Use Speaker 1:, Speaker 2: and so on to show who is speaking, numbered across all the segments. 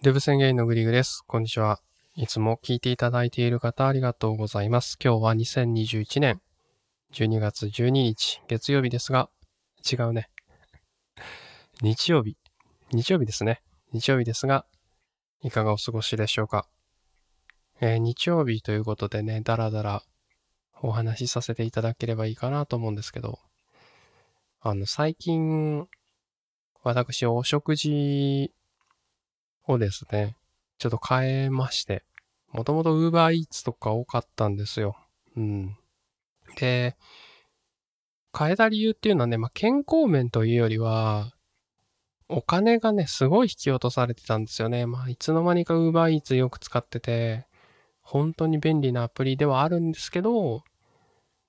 Speaker 1: デブ宣言のグリグです。こんにちは。いつも聞いていただいている方ありがとうございます。今日は2021年12月12日月曜日ですが、違うね。日曜日。日曜日ですね。日曜日ですが、いかがお過ごしでしょうか？えー、日曜日ということでね、だらだらお話しさせていただければいいかなと思うんですけど、あの、最近、私、お食事をですね、ちょっと変えまして、もともと Uber Eats とか多かったんですよ。うん。で、変えた理由っていうのはね、まあ、健康面というよりは、お金がね、すごい引き落とされてたんですよね。まあ、いつの間にか Uber Eats よく使ってて、本当に便利なアプリではあるんですけど、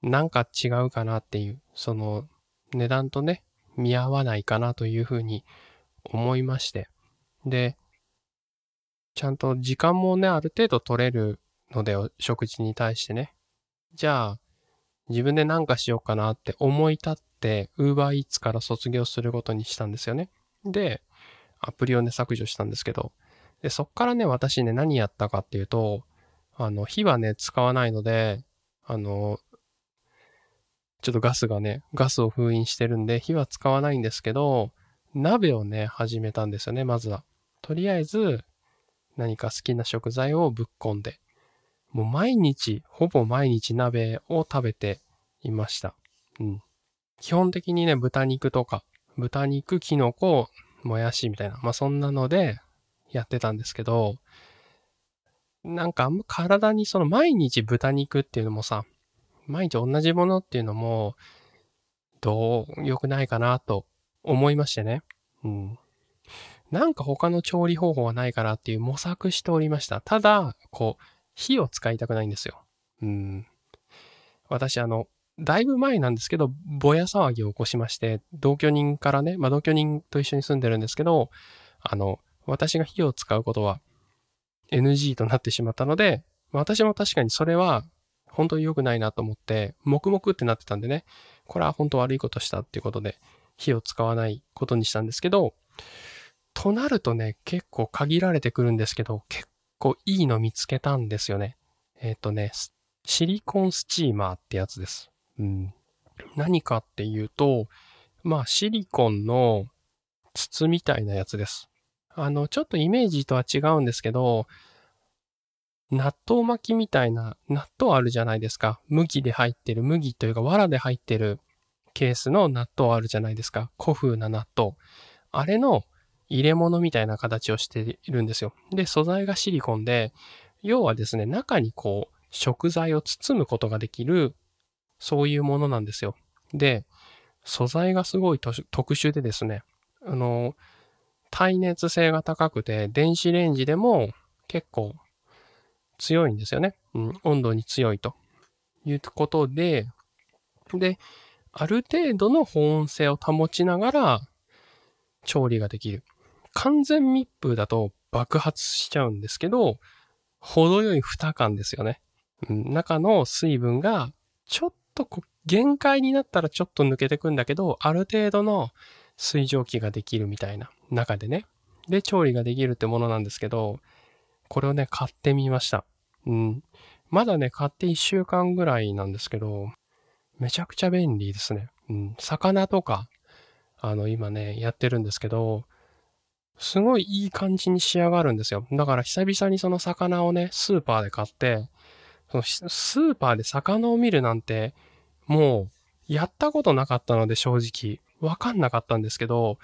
Speaker 1: なんか違うかなっていう、その値段とね、見合わないかなというふうに思いまして。で、ちゃんと時間もね、ある程度取れるので、食事に対してね。じゃあ、自分で何かしようかなって思い立って、Uber Eats から卒業することにしたんですよね。で、アプリをね、削除したんですけど、で、そっからね、私ね、何やったかっていうと、あの、火はね、使わないので、あの、ちょっとガスがね、ガスを封印してるんで、火は使わないんですけど、鍋をね、始めたんですよね、まずは。とりあえず、何か好きな食材をぶっ込んで、もう毎日、ほぼ毎日鍋を食べていました。うん。基本的にね、豚肉とか、豚肉、キノコ、もやしみたいな、まあそんなのでやってたんですけど、なんかあんま体にその毎日豚肉っていうのもさ、毎日同じものっていうのも、どう良くないかなと思いましてね。うん。なんか他の調理方法はないかなっていう模索しておりました。ただ、こう、火を使いたくないんですよ。うん。私、あの、だいぶ前なんですけど、ぼや騒ぎを起こしまして、同居人からね、まあ同居人と一緒に住んでるんですけど、あの、私が火を使うことは NG となってしまったので、私も確かにそれは本当に良くないなと思って、黙々ってなってたんでね、これは本当悪いことしたっていうことで、火を使わないことにしたんですけど、となるとね、結構限られてくるんですけど、結構いいの見つけたんですよね。えっ、ー、とね、シリコンスチーマーってやつです。うん。何かっていうと、まあシリコンの筒みたいなやつです。あの、ちょっとイメージとは違うんですけど、納豆巻きみたいな、納豆あるじゃないですか。麦で入ってる、麦というか藁で入ってるケースの納豆あるじゃないですか。古風な納豆。あれの入れ物みたいな形をしているんですよ。で、素材がシリコンで、要はですね、中にこう、食材を包むことができる、そういうものなんですよ。で、素材がすごい特殊でですね、あの、耐熱性が高くて、電子レンジでも結構強いんですよね。うん、温度に強いということで、で、ある程度の保温性を保ちながら調理ができる。完全密封だと爆発しちゃうんですけど、程よい蓋感ですよね。うん、中の水分がちょっとこ限界になったらちょっと抜けてくんだけど、ある程度の水蒸気ができるみたいな中でね。で、調理ができるってものなんですけど、これをね、買ってみました。うん。まだね、買って1週間ぐらいなんですけど、めちゃくちゃ便利ですね。うん。魚とか、あの、今ね、やってるんですけど、すごいいい感じに仕上がるんですよ。だから久々にその魚をね、スーパーで買って、そのスーパーで魚を見るなんて、もう、やったことなかったので正直、わかんなかったんですけど、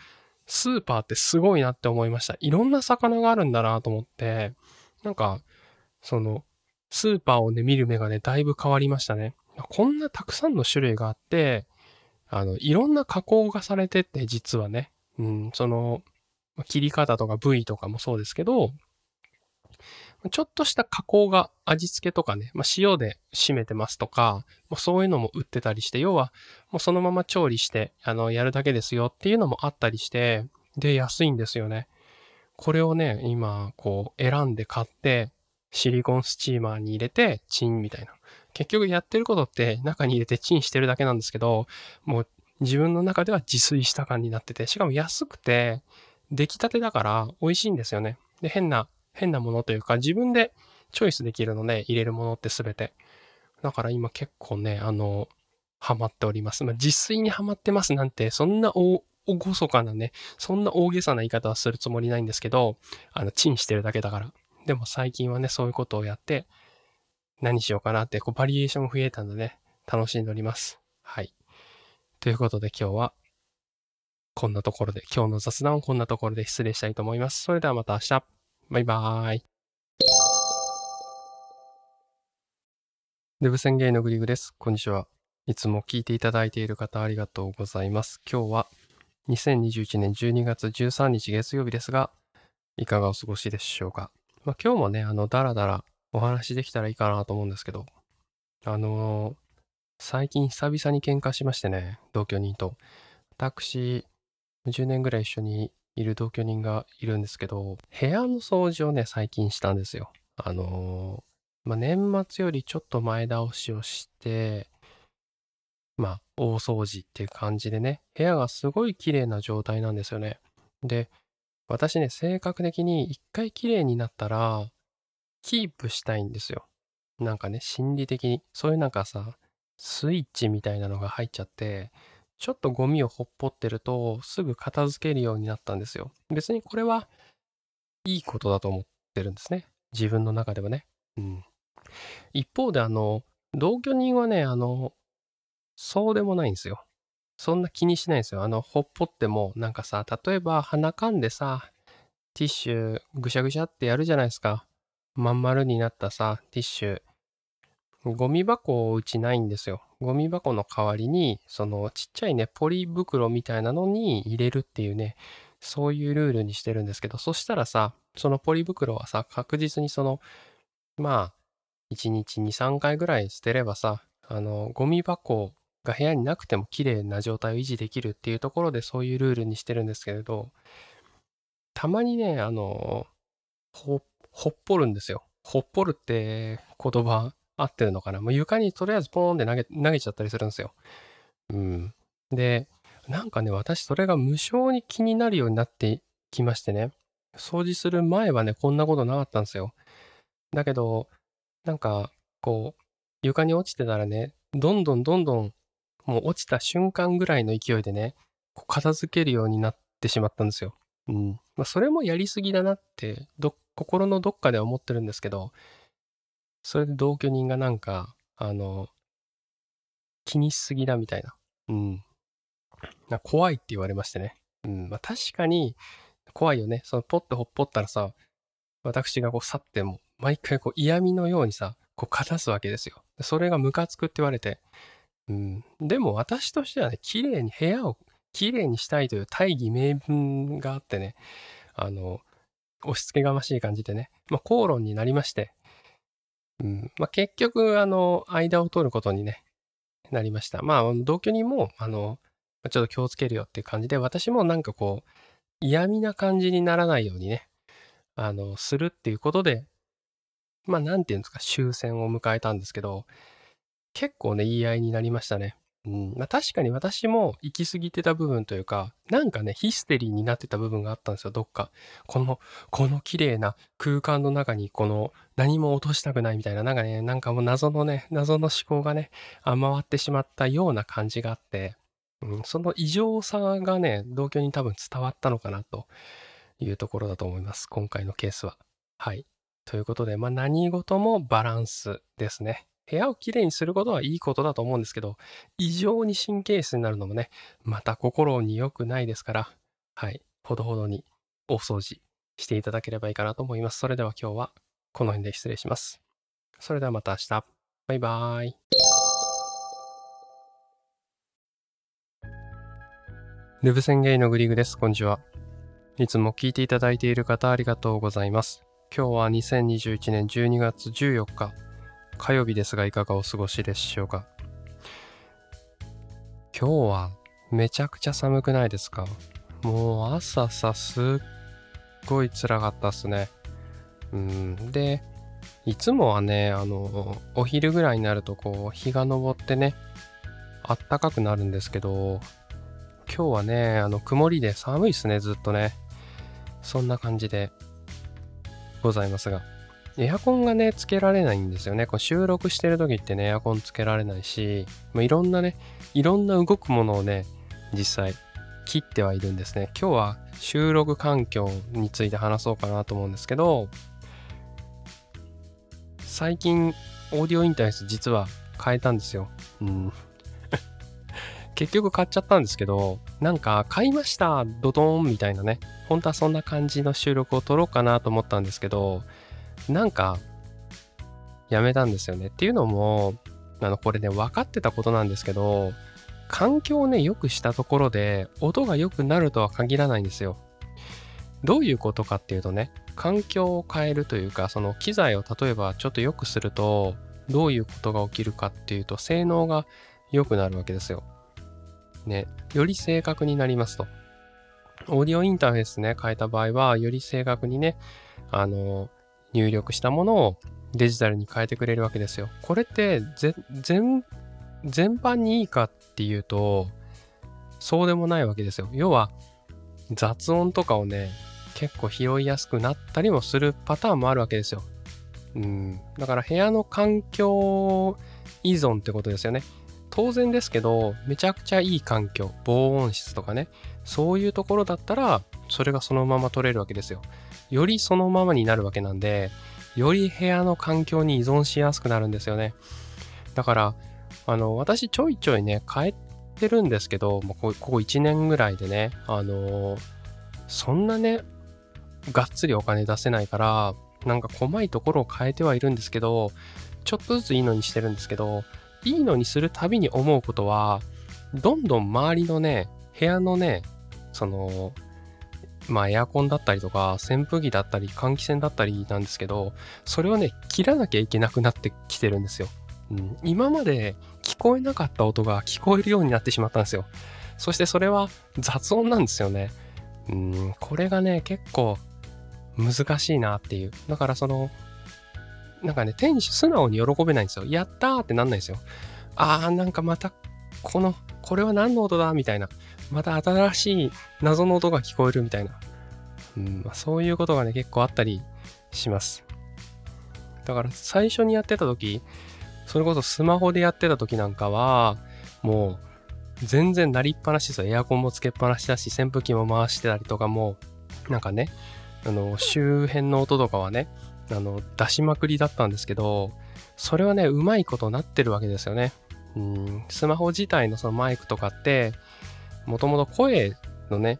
Speaker 1: スーパーってすごいなって思いました。いろんな魚があるんだなと思って、なんか、その、スーパーをね、見る目がね、だいぶ変わりましたね。こんなたくさんの種類があって、あの、いろんな加工がされてて、実はね、うん、その、切り方とか部位とかもそうですけど、ちょっとした加工が味付けとかね、まあ、塩で締めてますとか、もうそういうのも売ってたりして、要はもうそのまま調理して、あの、やるだけですよっていうのもあったりして、で、安いんですよね。これをね、今、こう、選んで買って、シリコンスチーマーに入れて、チンみたいな。結局やってることって中に入れてチンしてるだけなんですけど、もう自分の中では自炊した感になってて、しかも安くて、出来たてだから美味しいんですよね。で、変な、変なものというか、自分でチョイスできるので、入れるものってすべて。だから今結構ね、あの、ハマっております。まあ、自炊にハマってますなんて、そんな大、ごそかなね、そんな大げさな言い方はするつもりないんですけど、あの、チンしてるだけだから。でも最近はね、そういうことをやって、何しようかなって、こう、バリエーション増えたのでね、楽しんでおります。はい。ということで今日は、こんなところで、今日の雑談をこんなところで失礼したいと思います。それではまた明日。バイバーイ。デブ宣言のグリグです。こんにちは。いつも聞いていただいている方ありがとうございます。今日は2021年12月13日月曜日ですが、いかがお過ごしでしょうか。まあ、今日もね、あの、だらだらお話できたらいいかなと思うんですけど、あのー、最近久々に喧嘩しましてね、同居人と。私、10年ぐらい一緒にいる同居人がいるんですけど、部屋の掃除をね、最近したんですよ。あのー、まあ、年末よりちょっと前倒しをして、まあ、大掃除っていう感じでね、部屋がすごい綺麗な状態なんですよね。で、私ね、性格的に一回綺麗になったら、キープしたいんですよ。なんかね、心理的に。そういうなんかさ、スイッチみたいなのが入っちゃって、ちょっとゴミをほっぽってると、すぐ片付けるようになったんですよ。別にこれは、いいことだと思ってるんですね。自分の中ではね。うん。一方で、あの、同居人はね、あの、そうでもないんですよ。そんな気にしないんですよ。あの、ほっぽっても、なんかさ、例えば鼻かんでさ、ティッシュぐしゃぐしゃってやるじゃないですか。まん丸になったさ、ティッシュ。ゴミ箱をうちないんですよ。ゴミ箱の代わりに、そのちっちゃいね、ポリ袋みたいなのに入れるっていうね、そういうルールにしてるんですけど、そしたらさ、そのポリ袋はさ、確実にその、まあ、1日2、3回ぐらい捨てればさ、あの、ゴミ箱が部屋になくても綺麗な状態を維持できるっていうところでそういうルールにしてるんですけれど、たまにね、あの、ほ、ほっぽるんですよ。ほっぽるって言葉合ってるのかな？もう床にとりあえずポーンって投げ、投げちゃったりするんですよ。うん。で、なんかね、私それが無性に気になるようになってきましてね。掃除する前はね、こんなことなかったんですよ。だけど、なんか、こう、床に落ちてたらね、どんどんどんどん、もう落ちた瞬間ぐらいの勢いでね、こう片付けるようになってしまったんですよ。うん。まあ、それもやりすぎだなって、ど、心のどっかでは思ってるんですけど、それで同居人がなんか、あの、気にしすぎだみたいな。うん。な怖いって言われましてね。うん。まあ確かに怖いよね。そのポッとほっぽったらさ、私がこう去っても、毎回こう嫌味のようにさ、こうかたすわけですよ。それがムカつくって言われて。うん。でも私としてはね、綺麗に部屋を綺麗にしたいという大義名分があってね、あの、押し付けがましい感じでね、まあ口論になりまして、うんまあ、結局、あの、間を取ることにね、なりました。まあ、同居人も、あの、ちょっと気をつけるよっていう感じで、私もなんかこう、嫌味な感じにならないようにね、あの、するっていうことで、まあ、なんていうんですか、終戦を迎えたんですけど、結構ね、言い合いになりましたね。うん。まあ、確かに私も行き過ぎてた部分というか、なんかね、ヒステリーになってた部分があったんですよ、どっか。この、この綺麗な空間の中に、この、何も落としたくないみたいな、なんかね、なんかもう謎のね、謎の思考がね、回ってしまったような感じがあって、うん、その異常さがね、同居に多分伝わったのかなというところだと思います。今回のケースは。はい。ということで、まあ何事もバランスですね。部屋をきれいにすることはいいことだと思うんですけど、異常に神経質になるのもね、また心に良くないですから、はい、ほどほどに大掃除していただければいいかなと思います。それでは今日はこの辺で失礼します。それではまた明日。バイバーイ。ルブ宣言のグリグです。こんにちは。いつも聞いていただいている方ありがとうございます。今日は2021年12月14日火曜日ですがいかがお過ごしでしょうか？今日はめちゃくちゃ寒くないですか？もう朝さすっごい辛かったっすね。うん。でいつもはねあのお昼ぐらいになるとこう日が昇ってねあったかくなるんですけど今日はねあの曇りで寒いっすねずっとね。そんな感じでございますが、エアコンがね、つけられないんですよね。こう収録してる時ってね、エアコンつけられないし、まあ、いろんなね、いろんな動くものをね、実際切ってはいるんですね。今日は収録環境について話そうかなと思うんですけど、最近、オーディオインターフェース実は変えたんですよ。うん。結局買っちゃったんですけど、なんか買いましたドドーンみたいなね、本当はそんな感じの収録を撮ろうかなと思ったんですけど、なんか、やめたんですよね。っていうのも、あの、これね、分かってたことなんですけど、環境をね、良くしたところで、音が良くなるとは限らないんですよ。どういうことかっていうとね、環境を変えるというか、その機材を例えばちょっと良くすると、どういうことが起きるかっていうと、性能が良くなるわけですよ。ね、より正確になりますと。オーディオインターフェースね、変えた場合は、より正確にね、あの、入力したものをデジタルに変えてくれるわけですよ。これって全、全般にいいかっていうと、そうでもないわけですよ。要は、雑音とかをね、結構拾いやすくなったりもするパターンもあるわけですよ。うん。だから部屋の環境依存ってことですよね。当然ですけど、めちゃくちゃいい環境、防音室とかね、そういうところだったら、それがそのまま取れるわけですよ。よりそのままになるわけなんで、より部屋の環境に依存しやすくなるんですよね。だから、あの、私ちょいちょいね、変えてるんですけど、もうここ1年ぐらいでね、あのそんなね、がっつりお金出せないから、なんか細いところを変えてはいるんですけど、ちょっとずついいのにしてるんですけど、いいのにするたびに思うことは、どんどん周りのね、部屋のね、その、まあエアコンだったりとか、扇風機だったり、換気扇だったりなんですけど、それをね、切らなきゃいけなくなってきてるんですよ。うん、今まで聞こえなかった音が聞こえるようになってしまったんですよ。そしてそれは雑音なんですよね。うん、これがね、結構難しいなっていう。だからその、なんかね、店主素直に喜べないんですよ。やったーってなんないんですよ。あー、なんかまた、この、これは何の音だみたいな。また新しい謎の音が聞こえるみたいな。うんまあ、そういうことがね、結構あったりします。だから最初にやってた時、それこそスマホでやってた時なんかは、もう全然鳴りっぱなしですよ。エアコンもつけっぱなしだし、扇風機も回してたりとかも、なんかね、あの、周辺の音とかはね、あの、出しまくりだったんですけど、それはね、うまいことなってるわけですよね。うん、スマホ自体のそのマイクとかって、もともと声のね、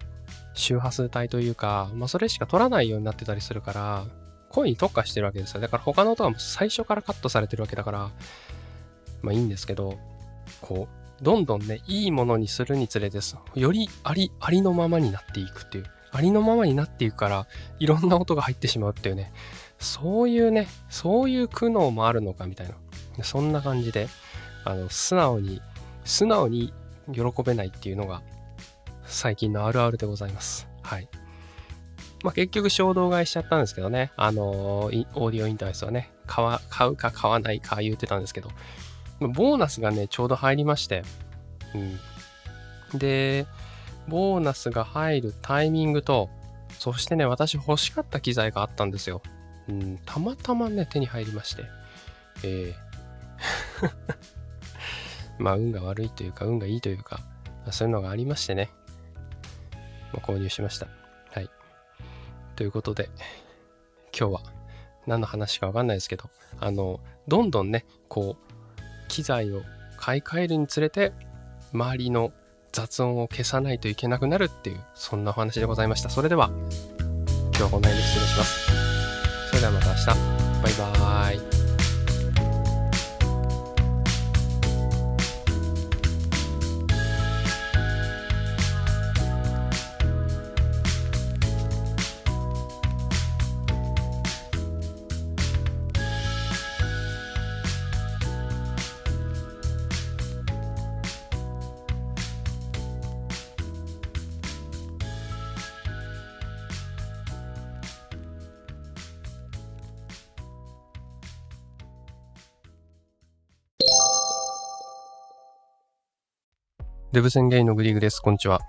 Speaker 1: 周波数帯というか、まあそれしか取らないようになってたりするから、声に特化してるわけですよ。だから他の音はもう最初からカットされてるわけだから、まあいいんですけど、こう、どんどんね、いいものにするにつれです。よりあり、ありのままになっていくっていう。ありのままになっていくから、いろんな音が入ってしまうっていうね。そういうね、そういう苦悩もあるのかみたいな。そんな感じで、あの、素直に、素直に喜べないっていうのが、最近のあるあるでございます。はい。まあ、結局衝動買いしちゃったんですけどね、あのオーディオインターフェースはね、買うか買わないか言ってたんですけど、ボーナスがね、ちょうど入りまして、うん。で、ボーナスが入るタイミングと、そしてね、私欲しかった機材があったんですよ。うん、たまたまね、手に入りまして。えー まあ、運が悪いというか、運がいいというか、そういうのがありましてね、まあ、購入しました。はい。ということで、今日は何の話かわかんないですけど、あの、どんどんね、こう、機材を買い替えるにつれて、周りの雑音を消さないといけなくなるっていう、そんなお話でございました。それでは、今日はこの辺で失礼します。それではまた明日。バイバーイ。デブ宣言のグリーグです。こんにちは。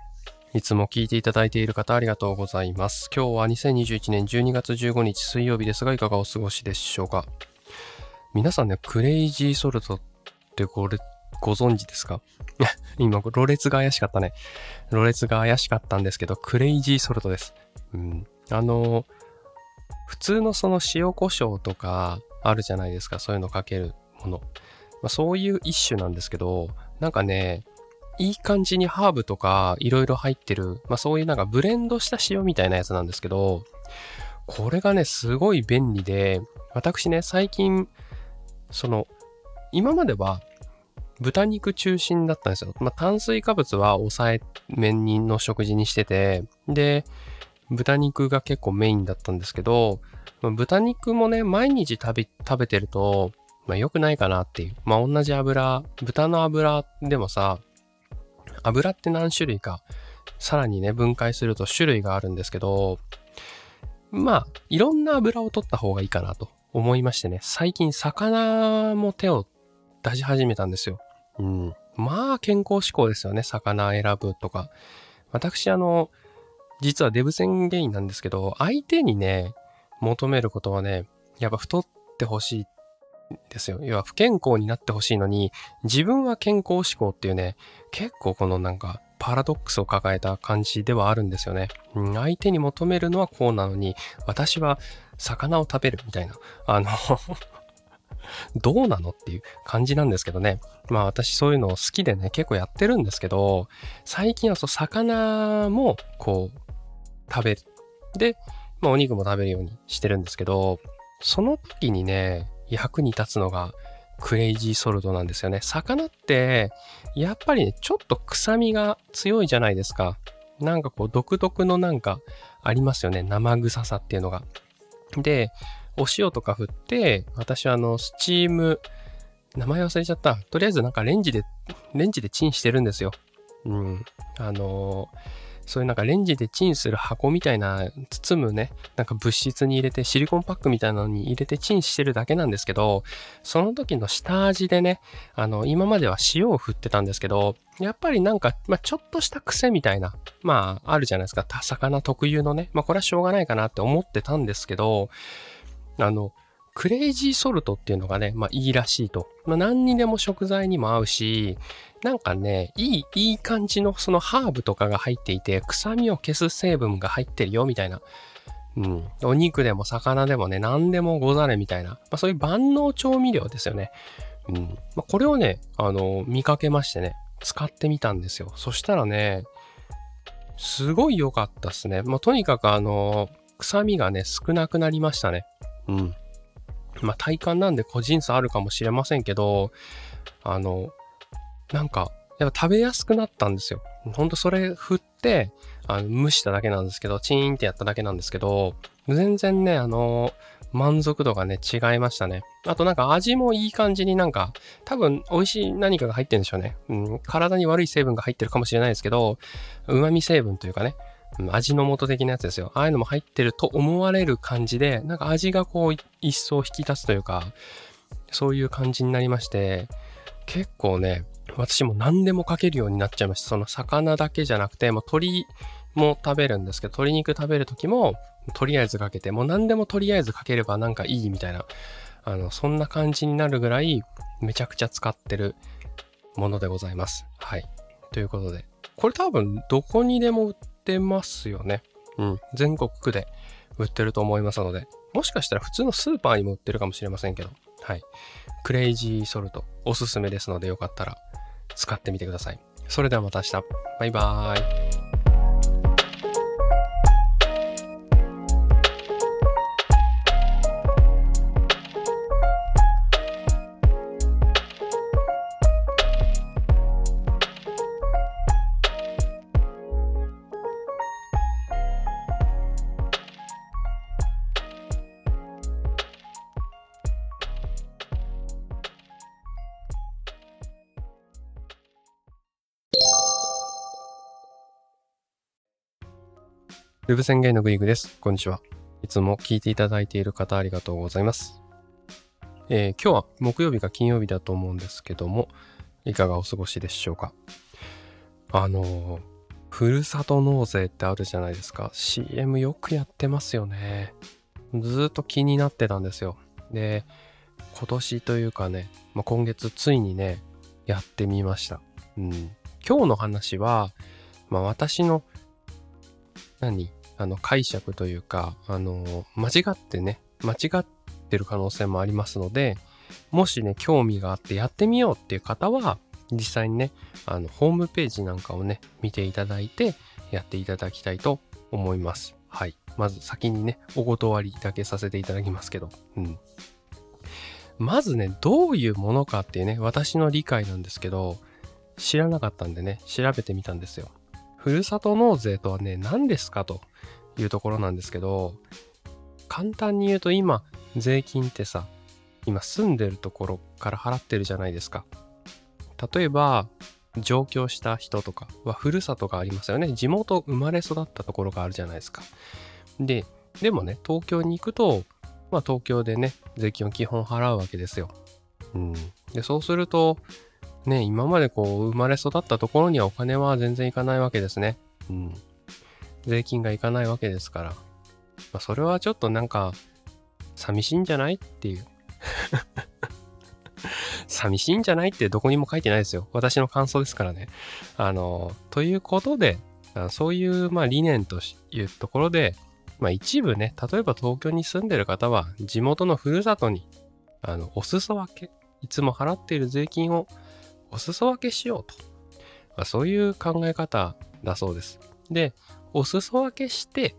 Speaker 1: いつも聞いていただいている方ありがとうございます。今日は2021年12月15日水曜日ですが、いかがお過ごしでしょうか？皆さんね、クレイジーソルトってごれご存知ですか？今、ろれつが怪しかったね。ろれつが怪しかったんですけど、クレイジーソルトです。うん。あの、普通のその塩コショウとかあるじゃないですか。そういうのかけるもの。まあ、そういう一種なんですけど、なんかね、いい感じにハーブとかいろいろ入ってる、まあそういうなんかブレンドした塩みたいなやつなんですけど、これがね、すごい便利で、私ね、最近、その、今までは豚肉中心だったんですよ。まあ炭水化物は抑えめにの食事にしてて、で、豚肉が結構メインだったんですけど、まあ、豚肉もね、毎日食べ、食べてると、まあ良くないかなっていう。まあ同じ油、豚の油でもさ、油って何種類か、さらにね、分解すると種類があるんですけど、まあ、いろんな油を取った方がいいかなと思いましてね、最近魚も手を出し始めたんですよ。うん。まあ、健康志向ですよね、魚選ぶとか。私、あの、実はデブ宣言なんですけど、相手にね、求めることはね、やっぱ太ってほしいっですよ。要は不健康になってほしいのに、自分は健康志向っていうね、結構このなんかパラドックスを抱えた感じではあるんですよね。相手に求めるのはこうなのに、私は魚を食べるみたいな。あの どうなのっていう感じなんですけどね。まあ私そういうのを好きでね、結構やってるんですけど、最近はそう魚もこう食べる。で、まあお肉も食べるようにしてるんですけど、その時にね、役に立つのがクレイジーソルトなんですよね。魚って、やっぱりね、ちょっと臭みが強いじゃないですか。なんかこう独特のなんかありますよね。生臭さっていうのが。で、お塩とか振って、私はあの、スチーム、名前忘れちゃった。とりあえずなんかレンジで、レンジでチンしてるんですよ。うん。あのそういうなんかレンジでチンする箱みたいな包むね、なんか物質に入れてシリコンパックみたいなのに入れてチンしてるだけなんですけど、その時の下味でね、あの、今までは塩を振ってたんですけど、やっぱりなんか、まあ、ちょっとした癖みたいな、まあ、あるじゃないですか。魚特有のね。まあ、これはしょうがないかなって思ってたんですけど、あの、クレイジーソルトっていうのがね、まあいいらしいと。まあ何にでも食材にも合うし、なんかね、いい、いい感じのそのハーブとかが入っていて、臭みを消す成分が入ってるよ、みたいな。うん。お肉でも魚でもね、何でもござれみたいな。まあそういう万能調味料ですよね。うん。まあこれをね、あの、見かけましてね、使ってみたんですよ。そしたらね、すごい良かったっすね。もうとにかくあの、臭みがね、少なくなりましたね。うん。まあ体感なんで個人差あるかもしれませんけど、あの、なんか、やっぱ食べやすくなったんですよ。ほんとそれ振って、あの蒸しただけなんですけど、チーンってやっただけなんですけど、全然ね、あの、満足度がね、違いましたね。あとなんか味もいい感じになんか、多分美味しい何かが入ってるんでしょうね。うん、体に悪い成分が入ってるかもしれないですけど、旨味成分というかね、味の素的なやつですよ。ああいうのも入ってると思われる感じで、なんか味がこう一層引き立つというか、そういう感じになりまして、結構ね、私も何でもかけるようになっちゃいました。その魚だけじゃなくて、もう鶏も食べるんですけど、鶏肉食べる時も、とりあえずかけて、もう何でもとりあえずかければなんかいいみたいな、あの、そんな感じになるぐらい、めちゃくちゃ使ってるものでございます。はい。ということで、これ多分どこにでも売っってますよね。うん。全国区で売ってると思いますので、もしかしたら普通のスーパーにも売ってるかもしれませんけど、はい。クレイジーソルトおすすめですのでよかったら使ってみてください。それではまた明日。バイバーイ。ウェブ宣言のグリグです。こんにちは。いつも聞いていただいている方ありがとうございます。えー今日は木曜日か金曜日だと思うんですけども、いかがお過ごしでしょうか？あのーふるさと納税ってあるじゃないですか。CM よくやってますよね。ずっと気になってたんですよ。で、今年というかね、まあ、今月ついにね、やってみました。うん。今日の話は、まあ、私の、何？あの、解釈というか、あの、間違ってね、間違ってる可能性もありますので、もしね、興味があってやってみようっていう方は、実際にね、あの、ホームページなんかをね、見ていただいて、やっていただきたいと思います。はい。まず先にね、お断りだけさせていただきますけど、うん。まずね、どういうものかっていうね、私の理解なんですけど、知らなかったんでね、調べてみたんですよ。ふるさと納税とはね、何ですかというところなんですけど、簡単に言うと今、税金ってさ、今住んでるところから払ってるじゃないですか。例えば、上京した人とかはふるさとがありますよね。地元生まれ育ったところがあるじゃないですか。で、でもね、東京に行くと、まあ東京でね、税金を基本払うわけですよ。うん。で、そうすると、ね、今までこう生まれ育ったところにはお金は全然いかないわけですね。うん。税金がいかないわけですから。まあ、それはちょっとなんか、寂しいんじゃないっていう。寂しいんじゃないってどこにも書いてないですよ。私の感想ですからね。あの、ということで、そういうまあ理念というところで、まあ一部ね、例えば東京に住んでる方は地元のふるさとに、あの、お裾分け、いつも払っている税金をお裾分けしようと。まあ、そういう考え方だそうです。で、お裾分けして、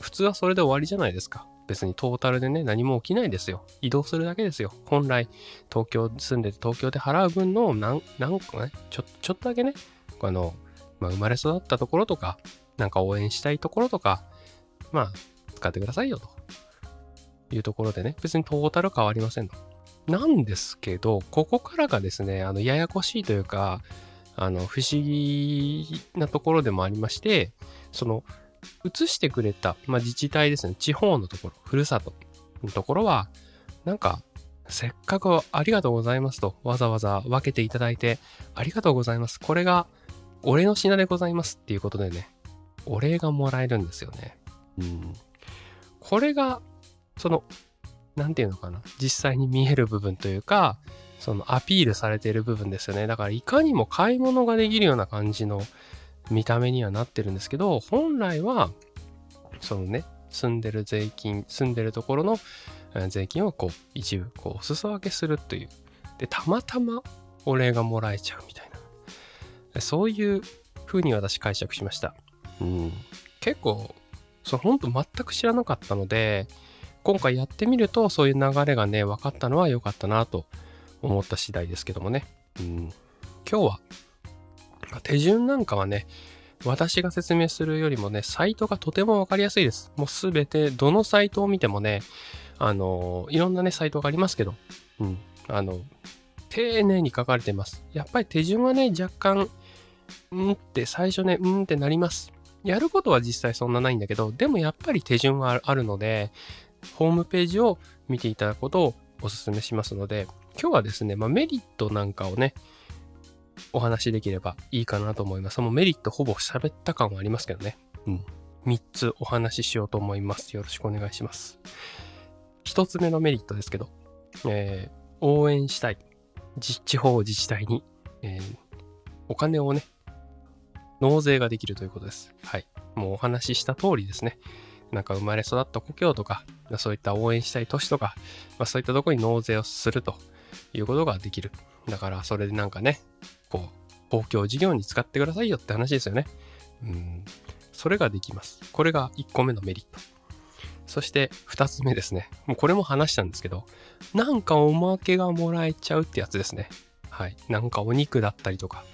Speaker 1: 普通はそれで終わりじゃないですか。別にトータルでね、何も起きないですよ。移動するだけですよ。本来、東京住んでて東京で払う分の何、何個ね、ちょ、ちょっとだけね、あの、まあ、生まれ育ったところとか、なんか応援したいところとか、まあ、使ってくださいよというところでね、別にトータル変わりませんと。なんですけど、ここからがですね、あの、ややこしいというか、あの、不思議なところでもありまして、その、移してくれた、まあ、自治体ですね、地方のところ、ふるさとのところは、なんか、せっかくありがとうございますと、わざわざ分けていただいて、ありがとうございます。これが、お礼の品でございますっていうことでね、お礼がもらえるんですよね。うん。これが、その、なんていうのかな。実際に見える部分というか、そのアピールされている部分ですよね。だからいかにも買い物ができるような感じの見た目にはなってるんですけど、本来は、そのね、住んでる税金、住んでるところの税金をこう一部こうお裾分けするという。で、たまたまお礼がもらえちゃうみたいな。そういう風に私解釈しました。うん。結構、そう、ほんと全く知らなかったので、今回やってみるとそういう流れがね、分かったのは良かったなと思った次第ですけどもね。うん。今日は手順なんかはね、私が説明するよりもね、サイトがとてもわかりやすいです。もうすべて、どのサイトを見てもね、あの、いろんなね、サイトがありますけど、うん、あの、丁寧に書かれてます。やっぱり手順はね、若干、うんって最初ね、うんってなります。やることは実際そんなないんだけど、でもやっぱり手順はあるので、ホームページを見ていただくことをお勧めしますので、今日はですね、まあ、メリットなんかをね、お話しできればいいかなと思います。もうメリットほぼ喋った感はありますけどね。うん。3つお話ししようと思います。よろしくお願いします。1つ目のメリットですけど、えー、応援したい。地方自治体に、えー、お金をね、納税ができるということです。はい。もうお話しした通りですね。なんか生まれ育った故郷とか、そういった応援したい都市とか、まあ、そういったとこに納税をするということができる。だからそれでなんかね、歩、公共事業に使ってくださいよって話ですよね。うん。それができます。これが1個目のメリット。そして2つ目ですね。もうこれも話したんですけど、なんかおまけがもらえちゃうってやつですね。はい。なんかお肉だったりとか、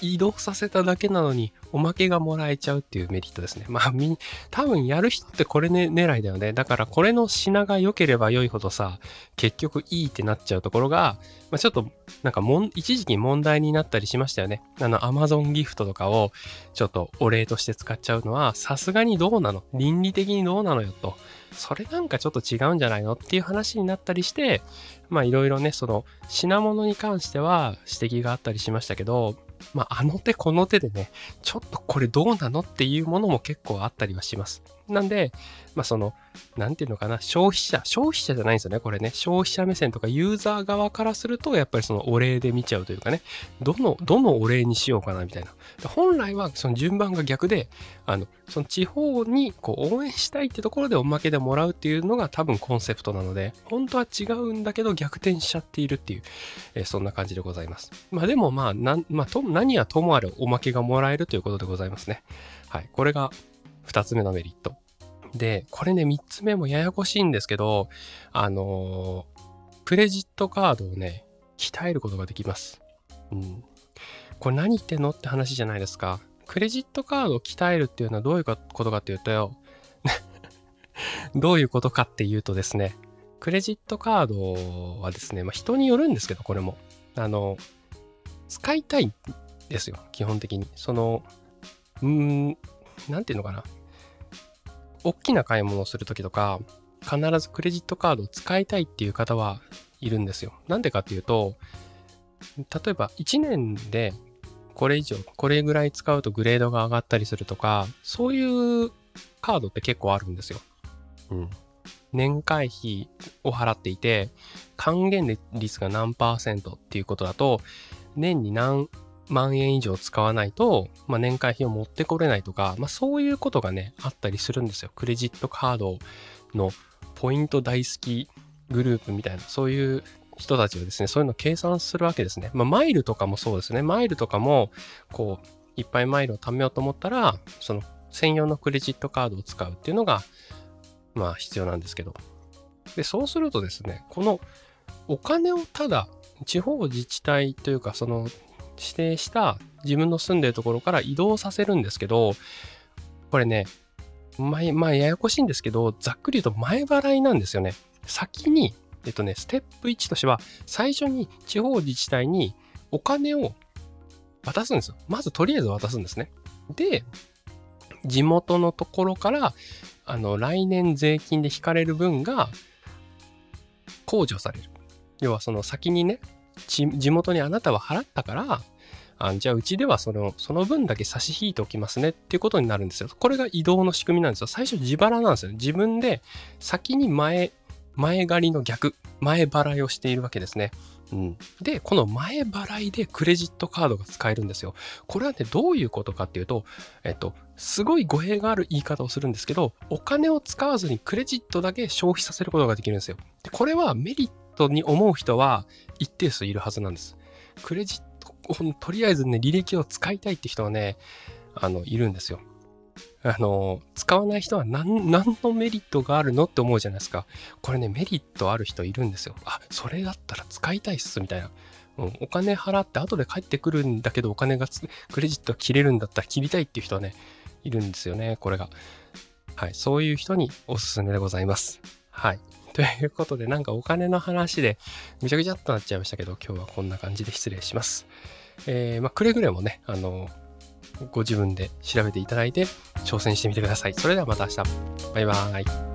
Speaker 1: 移動させただけなのにおまけがもらえちゃうっていうメリットですね。まあみ、多分やる人ってこれ、ね、狙いだよね。だからこれの品が良ければ良いほどさ、結局いいってなっちゃうところが、まあ、ちょっとなんかもん、一時期問題になったりしましたよね。あの、アマゾンギフトとかをちょっとお礼として使っちゃうのは、さすがにどうなの？倫理的にどうなのよと。それなんかちょっと違うんじゃないの？っていう話になったりして、まあいろいろね、その品物に関しては指摘があったりしましたけど、まあ、あの手この手でね、ちょっとこれどうなのっていうものも結構あったりはします。なんで、まあ、その、なんていうのかな、消費者、消費者じゃないんですよね、これね。消費者目線とかユーザー側からすると、やっぱりそのお礼で見ちゃうというかね、どの、どのお礼にしようかなみたいな。本来はその順番が逆で、あの、その地方にこう応援したいってところでおまけでもらうっていうのが多分コンセプトなので、本当は違うんだけど逆転しちゃっているっていう、えー、そんな感じでございます。まあでもまあ、なまあ、と何はともあれおまけがもらえるということでございますね。はい。これが2つ目のメリット。で、これね、3つ目もややこしいんですけど、あの、クレジットカードをね、鍛えることができます。うん。これ何言ってんのって話じゃないですか。クレジットカードを鍛えるっていうのはどういうことかっていうと、どういうことかっていうとですね、クレジットカードはですね、まあ、人によるんですけど、これも。あの、使いたいですよ、基本的に。その、うーん、なんていうのかな。大きな買い物をするときとか、必ずクレジットカードを使いたいっていう方はいるんですよ。なんでかっていうと、例えば1年でこれ以上、これぐらい使うとグレードが上がったりするとか、そういうカードって結構あるんですよ。うん。年会費を払っていて、還元率が何パーセントっていうことだと、年に何万円以上使わないと、まあ、年会費を持ってこれないとか、まあ、そういうことがね、あったりするんですよ。クレジットカードのポイント大好きグループみたいな、そういう人たちはですね、そういうのを計算するわけですね。まあ、マイルとかもそうですね。マイルとかも、こう、いっぱいマイルを貯めようと思ったら、その専用のクレジットカードを使うっていうのが、まあ必要なんですけど。で、そうするとですね、このお金をただ地方自治体というか、その指定した自分の住んでるところから移動させるんですけど、これね、まあ、まあ、ややこしいんですけど、ざっくり言うと前払いなんですよね。先に、えっとね、ステップ1としては、最初に地方自治体にお金を渡すんですよ。まずとりあえず渡すんですね。で、地元のところから、あの、来年税金で引かれる分が控除される。要はその先にね、地元にあなたは払ったから、あじゃあうちではその、その分だけ差し引いておきますねっていうことになるんですよ。これが移動の仕組みなんですよ。最初自腹なんですよ。自分で先に前、前借りの逆、前払いをしているわけですね。うん、で、この前払いでクレジットカードが使えるんですよ。これはね、どういうことかっていうと、えっと、すごい語弊がある言い方をするんですけど、お金を使わずにクレジットだけ消費させることができるんですよ。で、これはメリットに思う人は一定数いるはずなんです。クレジットとりあえずね、履歴を使いたいって人はね、あの、いるんですよ。あの、使わない人は何、何のメリットがあるのって思うじゃないですか。これね、メリットある人いるんですよ。あ、それだったら使いたいっす、みたいな。うん、お金払って後で帰ってくるんだけど、お金がクレジット切れるんだったら切りたいっていう人はね、いるんですよね、これが。はい、そういう人におすすめでございます。はい。ということで、なんかお金の話でぐちゃぐちゃっとなっちゃいましたけど、今日はこんな感じで失礼します。えー、まあ、くれぐれもね、あの、ご自分で調べていただいて挑戦してみてください。それではまた明日。バイバーイ。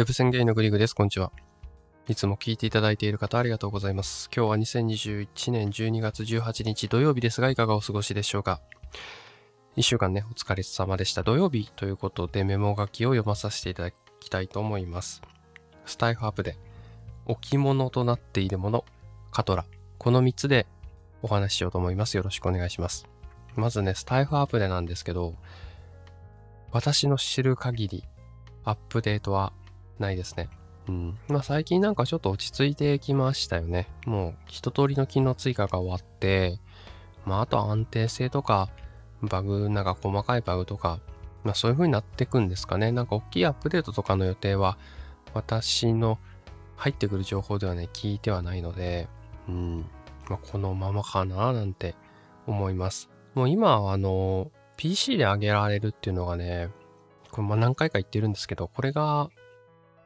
Speaker 1: デブ宣言のグリグです。こんにちは。いつも聞いていただいている方ありがとうございます。今日は2021年12月18日土曜日ですが、いかがお過ごしでしょうか？1週間ね、お疲れ様でした。土曜日ということでメモ書きを読まさせていただきたいと思います。スタイフアップで置物となっているもの、カトラ。この3つでお話ししようと思います。よろしくお願いします。まずね、スタイフアップでなんですけど、私の知る限り、アップデートはないですね。うん。まあ最近なんかちょっと落ち着いてきましたよね。もう一通りの機能追加が終わって、まああと安定性とか、バグ、なんか細かいバグとか、まあそういう風になっていくんですかね。なんか大きいアップデートとかの予定は、私の入ってくる情報ではね、聞いてはないので、うん、まあ、このままかななんて思います。もう今、あの、PC で上げられるっていうのがね、これま何回か言ってるんですけど、これが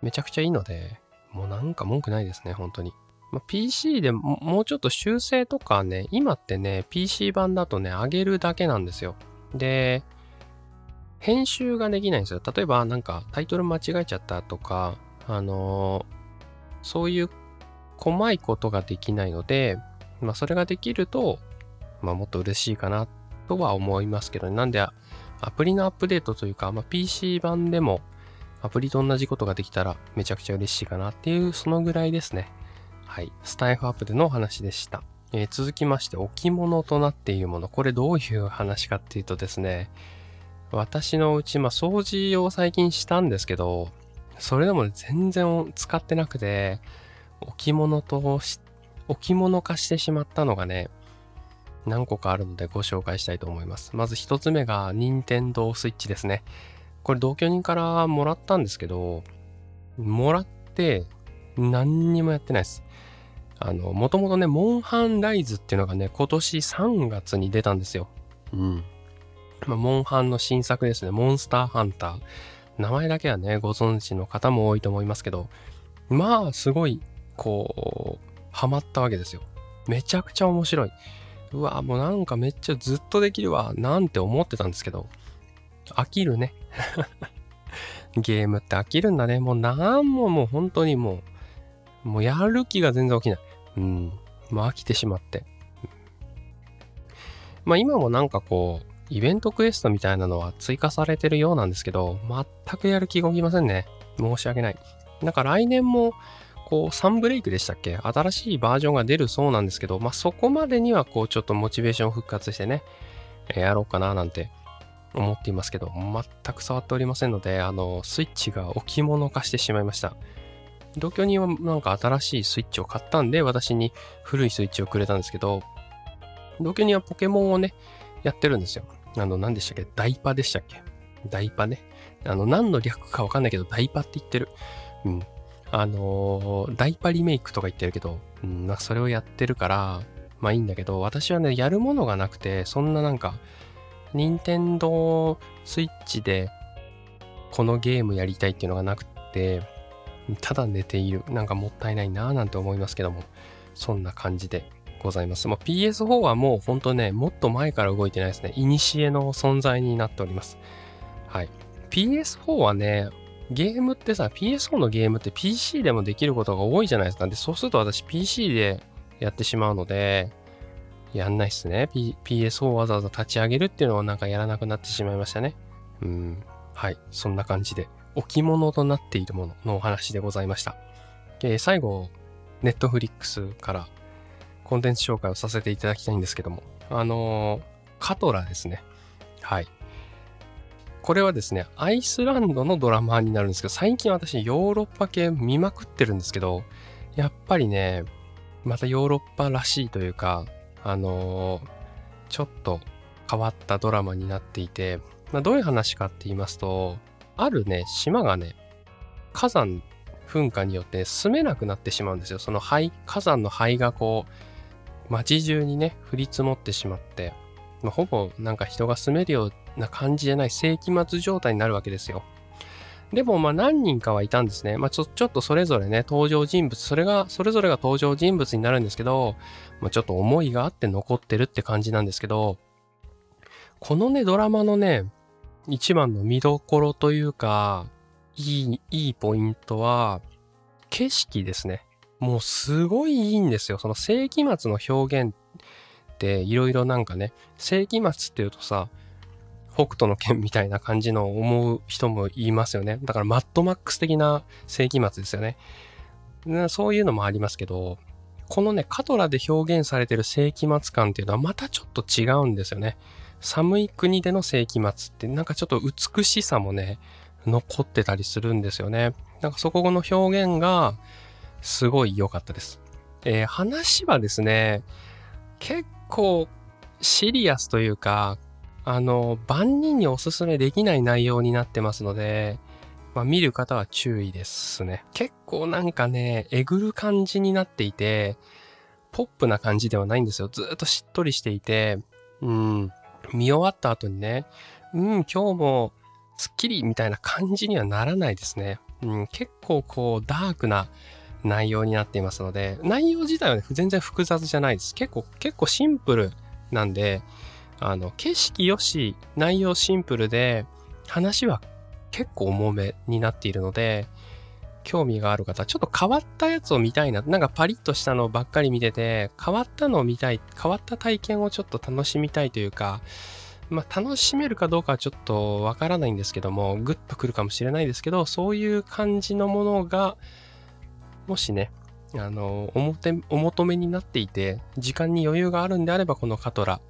Speaker 1: めちゃくちゃいいので、もうなんか文句ないですね、本当に。ま、PC でもうちょっと修正とかね、今ってね、PC 版だとね、上げるだけなんですよ。で、編集ができないんですよ。例えばなんかタイトル間違えちゃったとか、あのー、そういう細いことができないので、まあそれができると、まあもっと嬉しいかなとは思いますけど、ね、なんでアプリのアップデートというか、まあ PC 版でもアプリと同じことができたらめちゃくちゃ嬉しいかなっていう、そのぐらいですね。はい。スタイフアップでのお話でした。えー、続きまして、置物となっているもの。これどういう話かっていうとですね、私のうち、まあ、掃除を最近したんですけど、それでも全然使ってなくて、置物とし置物化してしまったのがね、何個かあるのでご紹介したいと思います。まず一つ目が、任天堂スイッチですね。これ同居人からもらったんですけど、もらって何にもやってないです。あの、もともとね、モンハンライズっていうのがね、今年3月に出たんですよ。うん。まあ、モンハンの新作ですね。モンスターハンター。名前だけはね、ご存知の方も多いと思いますけど、まあ、すごい、こう、ハマったわけですよ。めちゃくちゃ面白い。うわ、もうなんかめっちゃずっとできるわ、なんて思ってたんですけど、飽きるね。ゲームって飽きるんだね。もうなんももう本当にもう、もうやる気が全然起きない。うん。もう飽きてしまって。まあ今もなんかこう、イベントクエストみたいなのは追加されてるようなんですけど、全くやる気が起きませんね。申し訳ない。なんか来年も、こう、サンブレイクでしたっけ？新しいバージョンが出るそうなんですけど、まあ、そこまでには、こう、ちょっとモチベーション復活してね、やろうかななんて思っていますけど、全く触っておりませんので、あの、スイッチが置物化してしまいました。同居人はなんか新しいスイッチを買ったんで、私に古いスイッチをくれたんですけど、同居人はポケモンをね、やってるんですよ。あの、何でしたっけ？ダイパでしたっけ？ダイパね？あの、何の略かわかんないけど、ダイパって言ってる。うん。あのー、ダイパリメイクとか言ってるけど、うん、それをやってるから、まあいいんだけど、私はね、やるものがなくて、そんななんか、任天堂スイッチで、このゲームやりたいっていうのがなくて、ただ寝ている。なんかもったいないなぁなんて思いますけども、そんな感じでございます。まあ、PS4 はもうほんとね、もっと前から動いてないですね。いにしえの存在になっております。はい。PS4 はね、ゲームってさ、PS4 のゲームって PC でもできることが多いじゃないですか。で、そうすると私 PC でやってしまうので、やんないっすね。PS4 をわざわざ立ち上げるっていうのはなんかやらなくなってしまいましたね。うん。はい。そんな感じで、置物となっているもののお話でございました。えー、最後、ネットフリックスからコンテンツ紹介をさせていただきたいんですけども、あのー、カトラですね。はい。これはですね、アイスランドのドラマになるんですけど、最近私ヨーロッパ系見まくってるんですけど、やっぱりね、またヨーロッパらしいというか、あの、ちょっと変わったドラマになっていて、まあ、どういう話かって言いますと、あるね、島がね、火山噴火によって住めなくなってしまうんですよ。その灰、火山の灰がこう、街中にね、降り積もってしまって、まあ、ほぼなんか人が住めるような感じじゃない世紀末状態になるわけですよ。でもまあ何人かはいたんですね。まあちょちょっとそれぞれね、登場人物、それが、それぞれが登場人物になるんですけど、まあ、ちょっと思いがあって残ってるって感じなんですけど、このね、ドラマのね、一番の見どころというか、いい、いいポイントは、景色ですね。もうすごいいいんですよ。その世紀末の表現っていろいろなんかね、世紀末っていうとさ、北斗の剣みたいな感じの思う人もいますよね。だからマッドマックス的な世紀末ですよね。そういうのもありますけど、このね、カトラで表現されてる世紀末感っていうのはまたちょっと違うんですよね。寒い国での世紀末ってなんかちょっと美しさもね、残ってたりするんですよね。なんかそこの表現が、すごい良かったです。えー、話はですね、結構シリアスというか、あの、万人におすすめできない内容になってますので、まあ、見る方は注意ですね。結構なんかね、えぐる感じになっていて、ポップな感じではないんですよ。ずっとしっとりしていて、うん、見終わった後にね、うん、今日もスッキリみたいな感じにはならないですね。うん、結構こうダークな内容になっていますので、内容自体は、ね、全然複雑じゃないです。結構、結構シンプルなんで、あの、景色よし、内容シンプルで、話は結構重めになっているので、興味がある方、ちょっと変わったやつを見たいな。なんかパリッとしたのばっかり見てて、変わったのを見たい、変わった体験をちょっと楽しみたいというか、まあ、楽しめるかどうかはちょっとわからないんですけども、グッとくるかもしれないですけど、そういう感じのものが、もしね、あの、表、お求めになっていて、時間に余裕があるんであれば、このカトラ、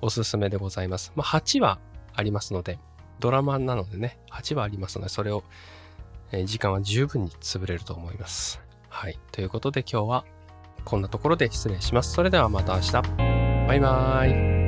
Speaker 1: おすすめでございます。まあ、8話ありますので、ドラマなのでね、8話ありますので、それを、え、時間は十分に潰れると思います。はい。ということで今日はこんなところで失礼します。それではまた明日。バイバーイ。